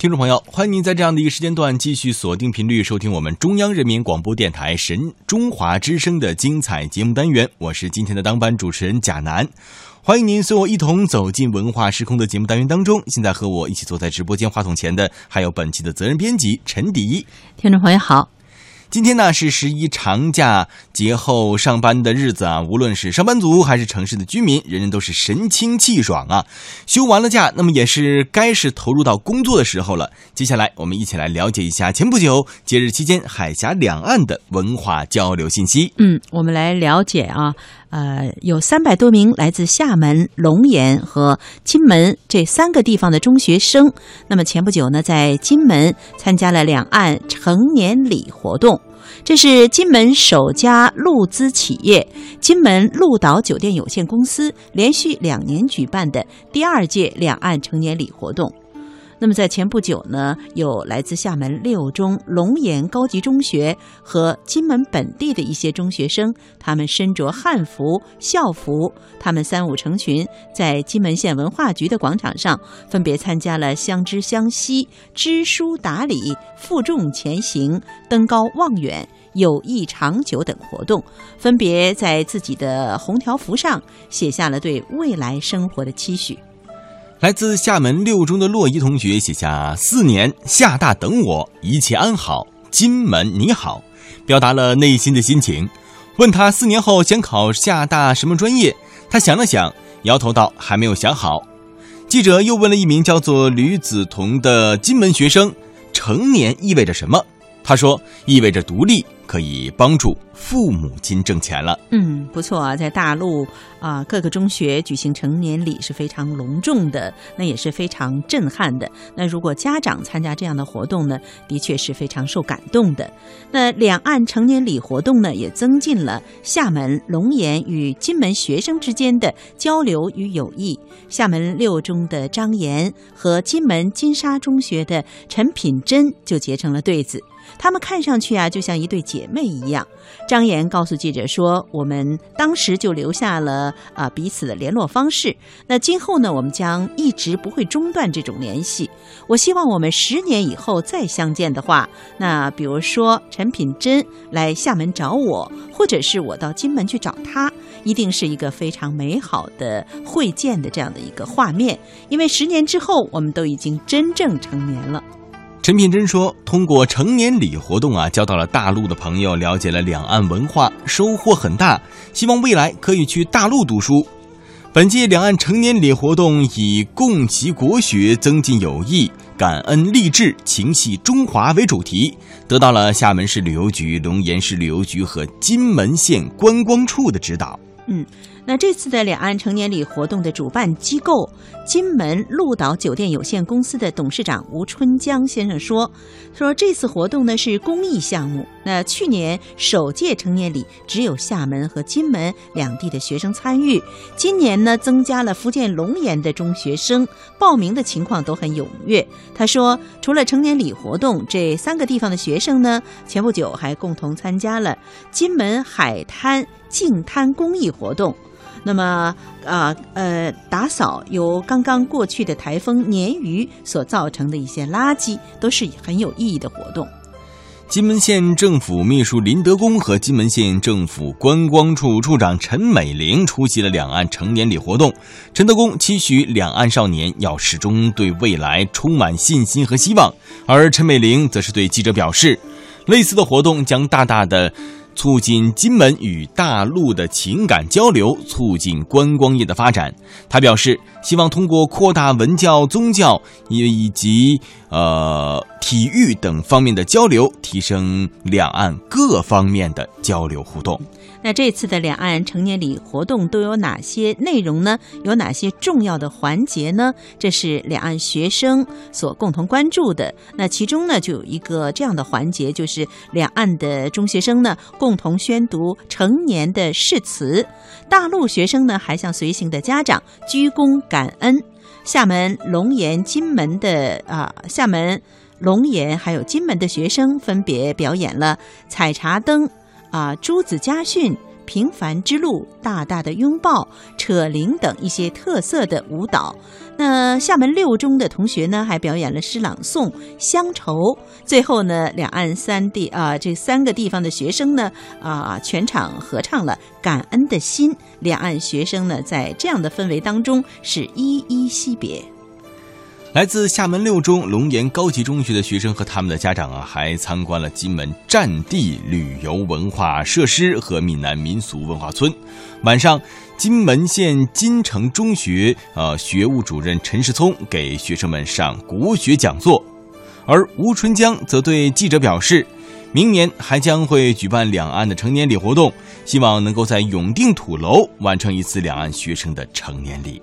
听众朋友，欢迎您在这样的一个时间段继续锁定频率收听我们中央人民广播电台神中华之声的精彩节目单元。我是今天的当班主持人贾楠，欢迎您随我一同走进文化时空的节目单元当中。现在和我一起坐在直播间话筒前的还有本期的责任编辑陈迪。听众朋友好。今天呢是十一长假节后上班的日子啊，无论是上班族还是城市的居民，人人都是神清气爽啊。休完了假，那么也是该是投入到工作的时候了。接下来，我们一起来了解一下前不久节日期间海峡两岸的文化交流信息。嗯，我们来了解啊，呃，有三百多名来自厦门、龙岩和金门这三个地方的中学生，那么前不久呢，在金门参加了两岸成年礼活动。这是金门首家陆资企业金门鹿岛酒店有限公司连续两年举办的第二届两岸成年礼活动。那么在前不久呢，有来自厦门六中、龙岩高级中学和金门本地的一些中学生，他们身着汉服、校服，他们三五成群，在金门县文化局的广场上，分别参加了相知相惜、知书达理、负重前行、登高望远、友谊长久等活动，分别在自己的红条幅上写下了对未来生活的期许。来自厦门六中的洛伊同学写下：“四年厦大等我，一切安好。金门你好，表达了内心的心情。问他四年后想考厦大什么专业，他想了想，摇头道：还没有想好。记者又问了一名叫做吕子彤的金门学生：成年意味着什么？他说：意味着独立。”可以帮助父母亲挣钱了。嗯，不错啊，在大陆啊，各个中学举行成年礼是非常隆重的，那也是非常震撼的。那如果家长参加这样的活动呢，的确是非常受感动的。那两岸成年礼活动呢，也增进了厦门龙岩与金门学生之间的交流与友谊。厦门六中的张岩和金门金沙中学的陈品珍就结成了对子。他们看上去啊，就像一对姐妹一样。张岩告诉记者说：“我们当时就留下了啊彼此的联络方式。那今后呢，我们将一直不会中断这种联系。我希望我们十年以后再相见的话，那比如说陈品珍来厦门找我，或者是我到金门去找他，一定是一个非常美好的会见的这样的一个画面。因为十年之后，我们都已经真正成年了。”陈品珍说：“通过成年礼活动啊，交到了大陆的朋友，了解了两岸文化，收获很大。希望未来可以去大陆读书。本届两岸成年礼活动以共齐国学、增进友谊、感恩励志、情系中华为主题，得到了厦门市旅游局、龙岩市旅游局和金门县观光处的指导。”嗯。那这次的两岸成年礼活动的主办机构金门鹿岛酒店有限公司的董事长吴春江先生说：“说这次活动呢是公益项目。那去年首届成年礼只有厦门和金门两地的学生参与，今年呢增加了福建龙岩的中学生报名的情况都很踊跃。”他说：“除了成年礼活动，这三个地方的学生呢，前不久还共同参加了金门海滩净滩公益活动。”那么啊呃，打扫由刚刚过去的台风鲶鱼所造成的一些垃圾，都是很有意义的活动。金门县政府秘书林德公和金门县政府观光处处长陈美玲出席了两岸成年礼活动。陈德公期许两岸少年要始终对未来充满信心和希望，而陈美玲则是对记者表示，类似的活动将大大的。促进金门与大陆的情感交流，促进观光业的发展。他表示，希望通过扩大文教、宗教也以及呃体育等方面的交流，提升两岸各方面的交流互动。那这次的两岸成年礼活动都有哪些内容呢？有哪些重要的环节呢？这是两岸学生所共同关注的。那其中呢，就有一个这样的环节，就是两岸的中学生呢共同宣读成年的誓词。大陆学生呢还向随行的家长鞠躬感恩。厦门、龙岩、金门的啊，厦门、龙岩还有金门的学生分别表演了采茶灯。啊朱子家训。平凡之路、大大的拥抱、扯铃等一些特色的舞蹈。那厦门六中的同学呢，还表演了诗朗诵《乡愁》。最后呢，两岸三地啊，这三个地方的学生呢，啊，全场合唱了《感恩的心》。两岸学生呢，在这样的氛围当中，是依依惜别。来自厦门六中龙岩高级中学的学生和他们的家长啊，还参观了金门战地旅游文化设施和闽南民俗文化村。晚上，金门县金城中学呃学务主任陈世聪给学生们上国学讲座，而吴春江则对记者表示，明年还将会举办两岸的成年礼活动，希望能够在永定土楼完成一次两岸学生的成年礼。